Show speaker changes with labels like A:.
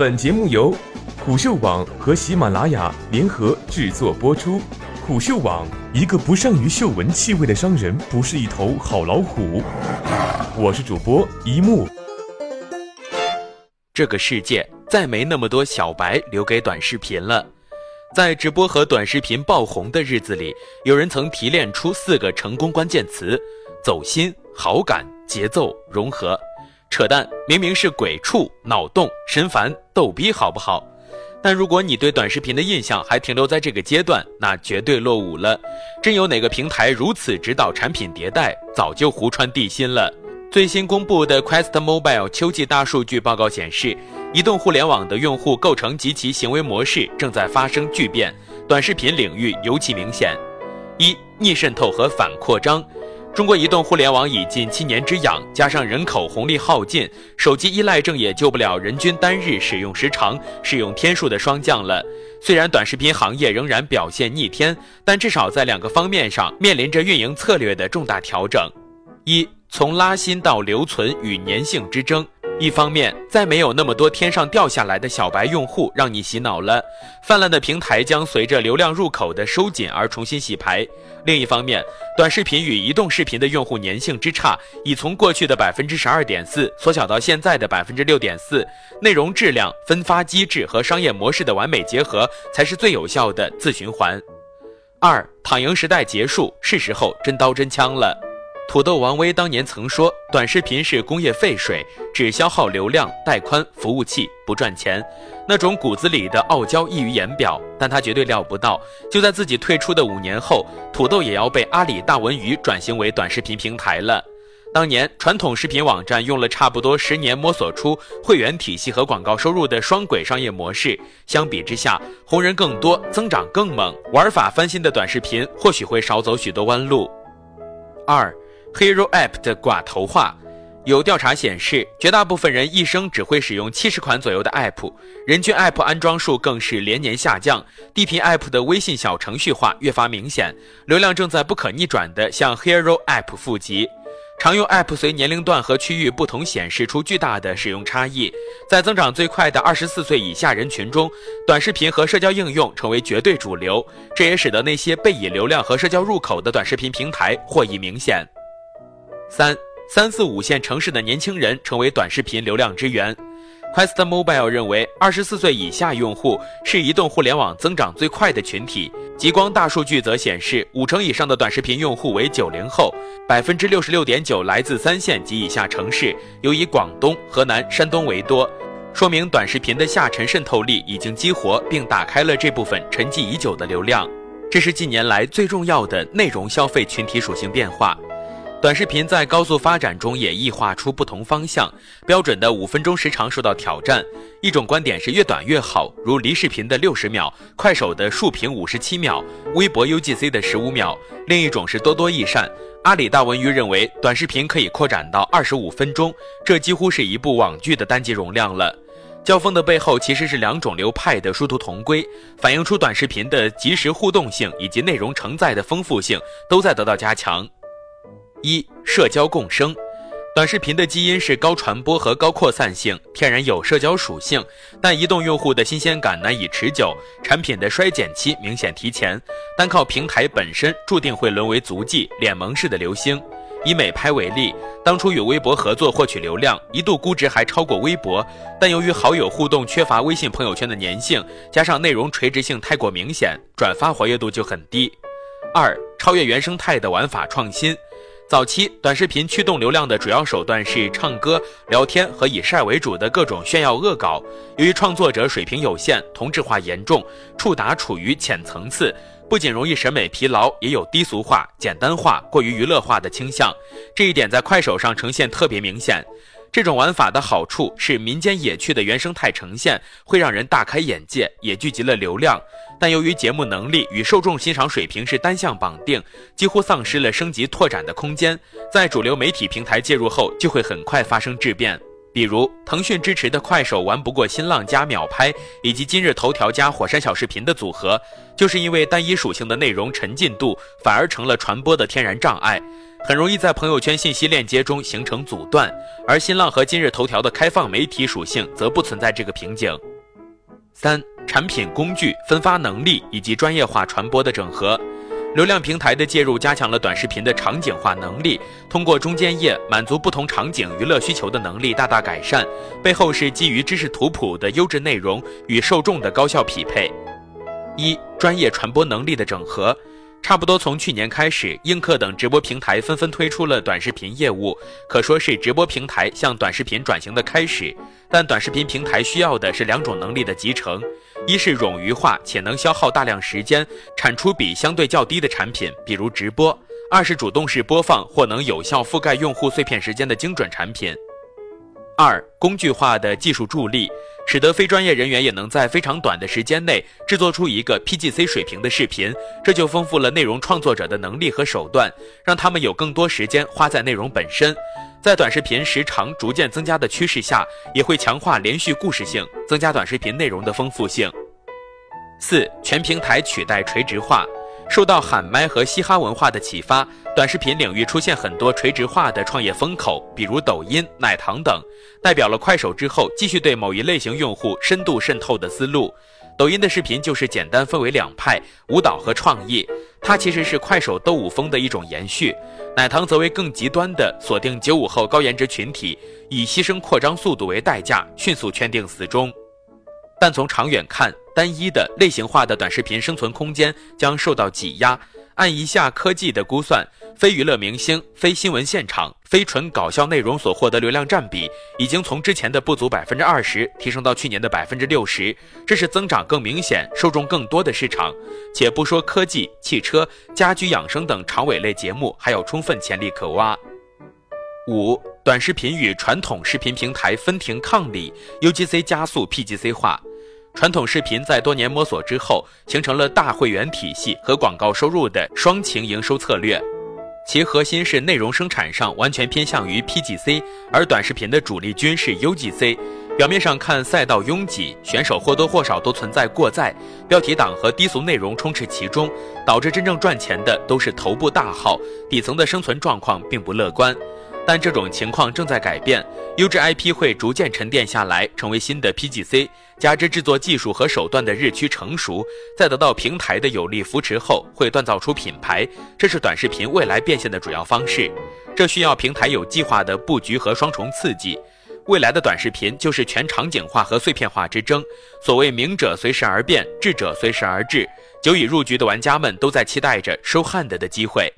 A: 本节目由虎嗅网和喜马拉雅联合制作播出。虎嗅网：一个不善于嗅闻气味的商人，不是一头好老虎。我是主播一木。
B: 这个世界再没那么多小白留给短视频了。在直播和短视频爆红的日子里，有人曾提炼出四个成功关键词：走心、好感、节奏、融合。扯淡，明明是鬼畜、脑洞、神烦、逗逼，好不好？但如果你对短视频的印象还停留在这个阶段，那绝对落伍了。真有哪个平台如此指导产品迭代，早就胡穿地心了。最新公布的 Quest Mobile 秋季大数据报告显示，移动互联网的用户构成及其行为模式正在发生巨变，短视频领域尤其明显。一、逆渗透和反扩张。中国移动互联网已近七年之痒，加上人口红利耗尽，手机依赖症也救不了人均单日使用时长、使用天数的双降了。虽然短视频行业仍然表现逆天，但至少在两个方面上面临着运营策略的重大调整。一从拉新到留存与粘性之争，一方面再没有那么多天上掉下来的小白用户让你洗脑了，泛滥的平台将随着流量入口的收紧而重新洗牌；另一方面，短视频与移动视频的用户粘性之差已从过去的百分之十二点四缩小到现在的百分之六点四，内容质量、分发机制和商业模式的完美结合才是最有效的自循环。二躺赢时代结束，是时候真刀真枪了。土豆王威当年曾说：“短视频是工业废水，只消耗流量、带宽、服务器，不赚钱。”那种骨子里的傲娇溢于言表。但他绝对料不到，就在自己退出的五年后，土豆也要被阿里大文娱转型为短视频平台了。当年传统视频网站用了差不多十年摸索出会员体系和广告收入的双轨商业模式，相比之下，红人更多，增长更猛，玩法翻新的短视频或许会少走许多弯路。二。Hero App 的寡头化，有调查显示，绝大部分人一生只会使用七十款左右的 App，人均 App 安装数更是连年下降。低频 App 的微信小程序化越发明显，流量正在不可逆转地向 Hero App 富集。常用 App 随年龄段和区域不同显示出巨大的使用差异，在增长最快的二十四岁以下人群中，短视频和社交应用成为绝对主流，这也使得那些被以流量和社交入口的短视频平台获益明显。三三四五线城市的年轻人成为短视频流量之源。Quest Mobile 认为，二十四岁以下用户是移动互联网增长最快的群体。极光大数据则显示，五成以上的短视频用户为九零后，百分之六十六点九来自三线及以下城市，尤以广东、河南、山东为多，说明短视频的下沉渗透力已经激活并打开了这部分沉寂已久的流量。这是近年来最重要的内容消费群体属性变化。短视频在高速发展中也异化出不同方向，标准的五分钟时长受到挑战。一种观点是越短越好，如梨视频的六十秒，快手的竖屏五十七秒，微博 UGC 的十五秒。另一种是多多益善，阿里大文娱认为短视频可以扩展到二十五分钟，这几乎是一部网剧的单集容量了。交锋的背后其实是两种流派的殊途同归，反映出短视频的即时互动性以及内容承载的丰富性都在得到加强。一社交共生，短视频的基因是高传播和高扩散性，天然有社交属性。但移动用户的新鲜感难以持久，产品的衰减期明显提前。单靠平台本身，注定会沦为足迹、脸萌式的流星。以美拍为例，当初与微博合作获取流量，一度估值还超过微博，但由于好友互动缺乏微信朋友圈的粘性，加上内容垂直性太过明显，转发活跃度就很低。二超越原生态的玩法创新。早期短视频驱动流量的主要手段是唱歌、聊天和以晒为主的各种炫耀恶搞。由于创作者水平有限，同质化严重，触达处于浅层次，不仅容易审美疲劳，也有低俗化、简单化、过于娱乐化的倾向。这一点在快手上呈现特别明显。这种玩法的好处是民间野趣的原生态呈现会让人大开眼界，也聚集了流量。但由于节目能力与受众欣赏水平是单向绑定，几乎丧失了升级拓展的空间。在主流媒体平台介入后，就会很快发生质变。比如腾讯支持的快手玩不过新浪加秒拍，以及今日头条加火山小视频的组合，就是因为单一属性的内容沉浸度反而成了传播的天然障碍。很容易在朋友圈信息链接中形成阻断，而新浪和今日头条的开放媒体属性则不存在这个瓶颈。三、产品工具分发能力以及专业化传播的整合。流量平台的介入加强了短视频的场景化能力，通过中间页满足不同场景娱乐需求的能力大大改善。背后是基于知识图谱的优质内容与受众的高效匹配。一、专业传播能力的整合。差不多从去年开始，映客等直播平台纷纷推出了短视频业务，可说是直播平台向短视频转型的开始。但短视频平台需要的是两种能力的集成：一是冗余化且能消耗大量时间、产出比相对较低的产品，比如直播；二是主动式播放或能有效覆盖用户碎片时间的精准产品。二、工具化的技术助力。使得非专业人员也能在非常短的时间内制作出一个 PGC 水平的视频，这就丰富了内容创作者的能力和手段，让他们有更多时间花在内容本身。在短视频时长逐渐增加的趋势下，也会强化连续故事性，增加短视频内容的丰富性。四、全平台取代垂直化。受到喊麦和嘻哈文化的启发，短视频领域出现很多垂直化的创业风口，比如抖音、奶糖等，代表了快手之后继续对某一类型用户深度渗透的思路。抖音的视频就是简单分为两派，舞蹈和创意，它其实是快手斗舞风的一种延续。奶糖则为更极端的锁定九五后高颜值群体，以牺牲扩张速度为代价，迅速圈定死忠。但从长远看，单一的类型化的短视频生存空间将受到挤压。按一下科技的估算，非娱乐明星、非新闻现场、非纯搞笑内容所获得流量占比，已经从之前的不足百分之二十提升到去年的百分之六十，这是增长更明显、受众更多的市场。且不说科技、汽车、家居养生等长尾类节目，还有充分潜力可挖。五、短视频与传统视频平台分庭抗礼，UGC 加速 PGC 化。传统视频在多年摸索之后，形成了大会员体系和广告收入的双擎营收策略，其核心是内容生产上完全偏向于 PGC，而短视频的主力军是 UGC。表面上看赛道拥挤，选手或多或少都存在过载，标题党和低俗内容充斥其中，导致真正赚钱的都是头部大号，底层的生存状况并不乐观。但这种情况正在改变，优质 IP 会逐渐沉淀下来，成为新的 PGC。加之制作技术和手段的日趋成熟，在得到平台的有力扶持后，会锻造出品牌。这是短视频未来变现的主要方式。这需要平台有计划的布局和双重刺激。未来的短视频就是全场景化和碎片化之争。所谓明者随时而变，智者随时而至。久已入局的玩家们都在期待着收 hand 的机会。